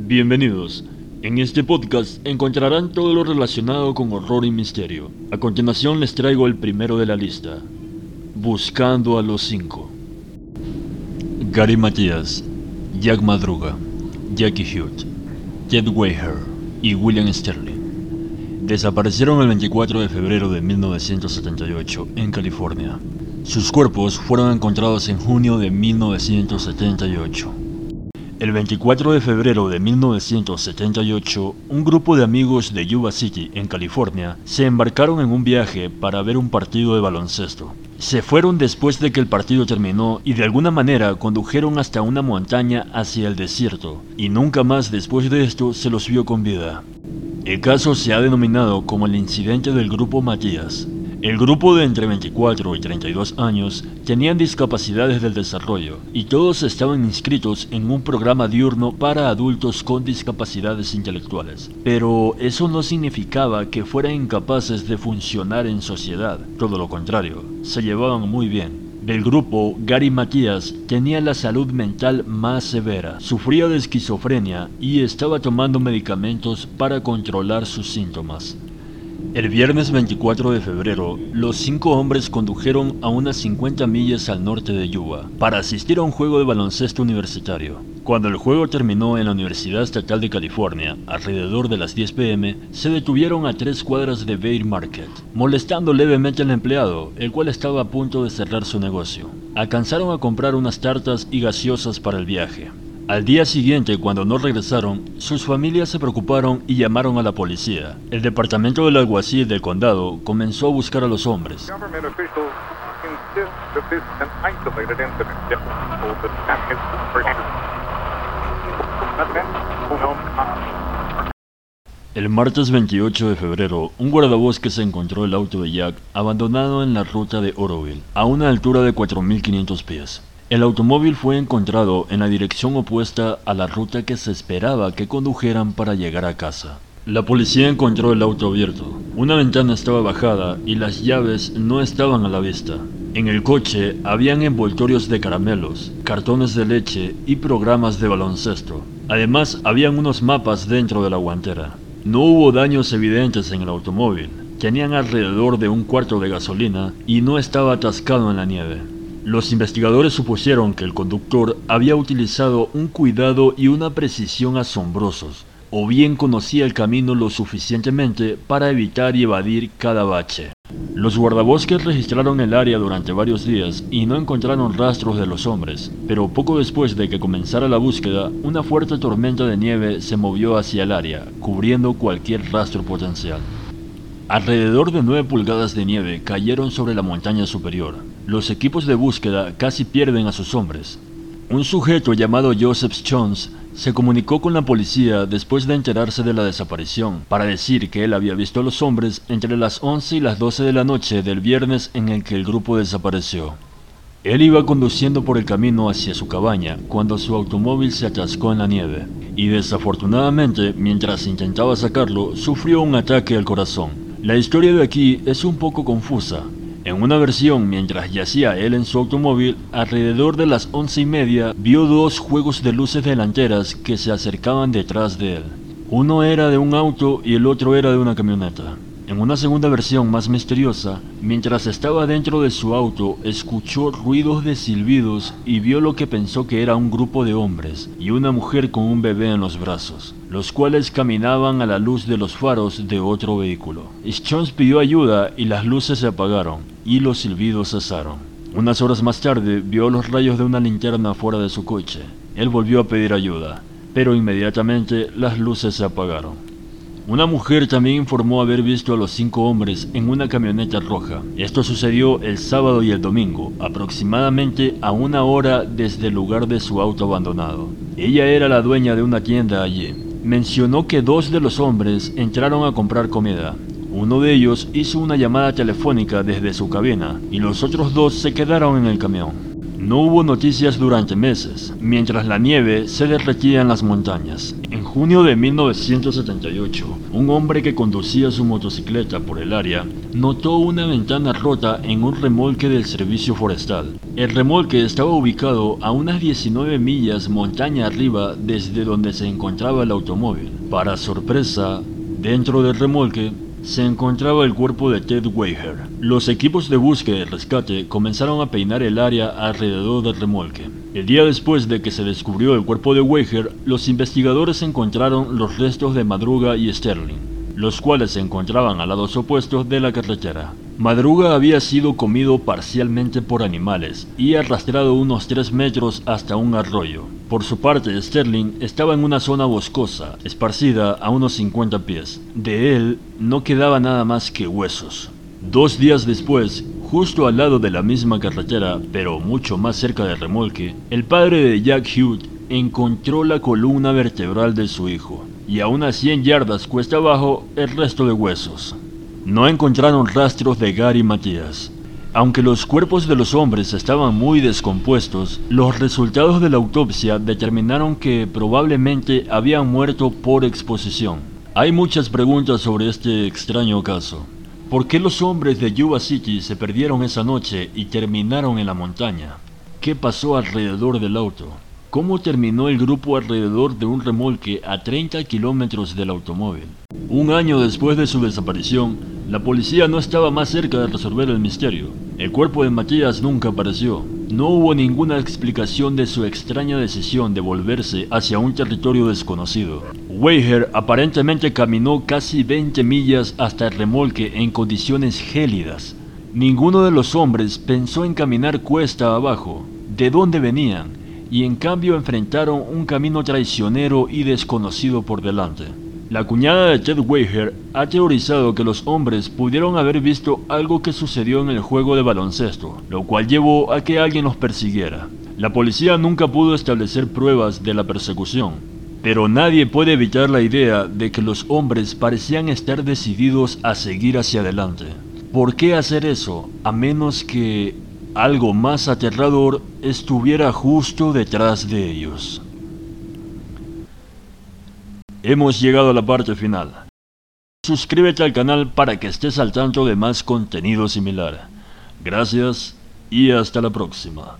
Bienvenidos. En este podcast encontrarán todo lo relacionado con horror y misterio. A continuación les traigo el primero de la lista. Buscando a los cinco. Gary Matías, Jack Madruga, Jackie Hewitt, Ted Weher y William Sterling. Desaparecieron el 24 de febrero de 1978 en California. Sus cuerpos fueron encontrados en junio de 1978. El 24 de febrero de 1978, un grupo de amigos de Yuba City, en California, se embarcaron en un viaje para ver un partido de baloncesto. Se fueron después de que el partido terminó y de alguna manera condujeron hasta una montaña hacia el desierto, y nunca más después de esto se los vio con vida. El caso se ha denominado como el incidente del grupo Matías, el grupo de entre 24 y 32 años tenían discapacidades del desarrollo y todos estaban inscritos en un programa diurno para adultos con discapacidades intelectuales. Pero eso no significaba que fueran incapaces de funcionar en sociedad, todo lo contrario, se llevaban muy bien. Del grupo, Gary Matías tenía la salud mental más severa, sufría de esquizofrenia y estaba tomando medicamentos para controlar sus síntomas. El viernes 24 de febrero, los cinco hombres condujeron a unas 50 millas al norte de Yuba para asistir a un juego de baloncesto universitario. Cuando el juego terminó en la Universidad Estatal de California, alrededor de las 10 pm, se detuvieron a tres cuadras de Bear Market, molestando levemente al empleado, el cual estaba a punto de cerrar su negocio. Alcanzaron a comprar unas tartas y gaseosas para el viaje. Al día siguiente, cuando no regresaron, sus familias se preocuparon y llamaron a la policía. El departamento del alguacil del condado comenzó a buscar a los hombres. El martes 28 de febrero, un guardabosque se encontró el auto de Jack abandonado en la ruta de Oroville, a una altura de 4.500 pies. El automóvil fue encontrado en la dirección opuesta a la ruta que se esperaba que condujeran para llegar a casa. La policía encontró el auto abierto. Una ventana estaba bajada y las llaves no estaban a la vista. En el coche habían envoltorios de caramelos, cartones de leche y programas de baloncesto. Además, habían unos mapas dentro de la guantera. No hubo daños evidentes en el automóvil. Tenían alrededor de un cuarto de gasolina y no estaba atascado en la nieve. Los investigadores supusieron que el conductor había utilizado un cuidado y una precisión asombrosos, o bien conocía el camino lo suficientemente para evitar y evadir cada bache. Los guardabosques registraron el área durante varios días y no encontraron rastros de los hombres, pero poco después de que comenzara la búsqueda, una fuerte tormenta de nieve se movió hacia el área, cubriendo cualquier rastro potencial. Alrededor de 9 pulgadas de nieve cayeron sobre la montaña superior. Los equipos de búsqueda casi pierden a sus hombres. Un sujeto llamado Joseph Jones se comunicó con la policía después de enterarse de la desaparición, para decir que él había visto a los hombres entre las 11 y las 12 de la noche del viernes en el que el grupo desapareció. Él iba conduciendo por el camino hacia su cabaña cuando su automóvil se atascó en la nieve, y desafortunadamente, mientras intentaba sacarlo, sufrió un ataque al corazón. La historia de aquí es un poco confusa. En una versión, mientras yacía él en su automóvil, alrededor de las once y media vio dos juegos de luces delanteras que se acercaban detrás de él. Uno era de un auto y el otro era de una camioneta. En una segunda versión más misteriosa, mientras estaba dentro de su auto, escuchó ruidos de silbidos y vio lo que pensó que era un grupo de hombres y una mujer con un bebé en los brazos, los cuales caminaban a la luz de los faros de otro vehículo. Jones pidió ayuda y las luces se apagaron y los silbidos cesaron. Unas horas más tarde vio los rayos de una linterna fuera de su coche. Él volvió a pedir ayuda, pero inmediatamente las luces se apagaron. Una mujer también informó haber visto a los cinco hombres en una camioneta roja. Esto sucedió el sábado y el domingo, aproximadamente a una hora desde el lugar de su auto abandonado. Ella era la dueña de una tienda allí. Mencionó que dos de los hombres entraron a comprar comida. Uno de ellos hizo una llamada telefónica desde su cabina y los otros dos se quedaron en el camión. No hubo noticias durante meses, mientras la nieve se derretía en las montañas. En junio de 1978, un hombre que conducía su motocicleta por el área notó una ventana rota en un remolque del servicio forestal. El remolque estaba ubicado a unas 19 millas montaña arriba desde donde se encontraba el automóvil. Para sorpresa, dentro del remolque se encontraba el cuerpo de Ted Weiher. Los equipos de búsqueda y rescate comenzaron a peinar el área alrededor del remolque. El día después de que se descubrió el cuerpo de Weiher, los investigadores encontraron los restos de Madruga y Sterling, los cuales se encontraban a lados opuestos de la carretera. Madruga había sido comido parcialmente por animales y arrastrado unos 3 metros hasta un arroyo. Por su parte, Sterling estaba en una zona boscosa, esparcida a unos 50 pies. De él no quedaba nada más que huesos. Dos días después, justo al lado de la misma carretera, pero mucho más cerca del remolque, el padre de Jack Hughes encontró la columna vertebral de su hijo, y a unas 100 yardas cuesta abajo el resto de huesos. No encontraron rastros de Gary Matías. Aunque los cuerpos de los hombres estaban muy descompuestos, los resultados de la autopsia determinaron que probablemente habían muerto por exposición. Hay muchas preguntas sobre este extraño caso. ¿Por qué los hombres de Yuba City se perdieron esa noche y terminaron en la montaña? ¿Qué pasó alrededor del auto? ¿Cómo terminó el grupo alrededor de un remolque a 30 kilómetros del automóvil? Un año después de su desaparición, la policía no estaba más cerca de resolver el misterio. El cuerpo de Matías nunca apareció. No hubo ninguna explicación de su extraña decisión de volverse hacia un territorio desconocido. Weiher aparentemente caminó casi 20 millas hasta el remolque en condiciones gélidas. Ninguno de los hombres pensó en caminar cuesta abajo, de dónde venían, y en cambio enfrentaron un camino traicionero y desconocido por delante. La cuñada de Ted Weiher ha teorizado que los hombres pudieron haber visto algo que sucedió en el juego de baloncesto, lo cual llevó a que alguien los persiguiera. La policía nunca pudo establecer pruebas de la persecución, pero nadie puede evitar la idea de que los hombres parecían estar decididos a seguir hacia adelante. ¿Por qué hacer eso a menos que algo más aterrador estuviera justo detrás de ellos? Hemos llegado a la parte final. Suscríbete al canal para que estés al tanto de más contenido similar. Gracias y hasta la próxima.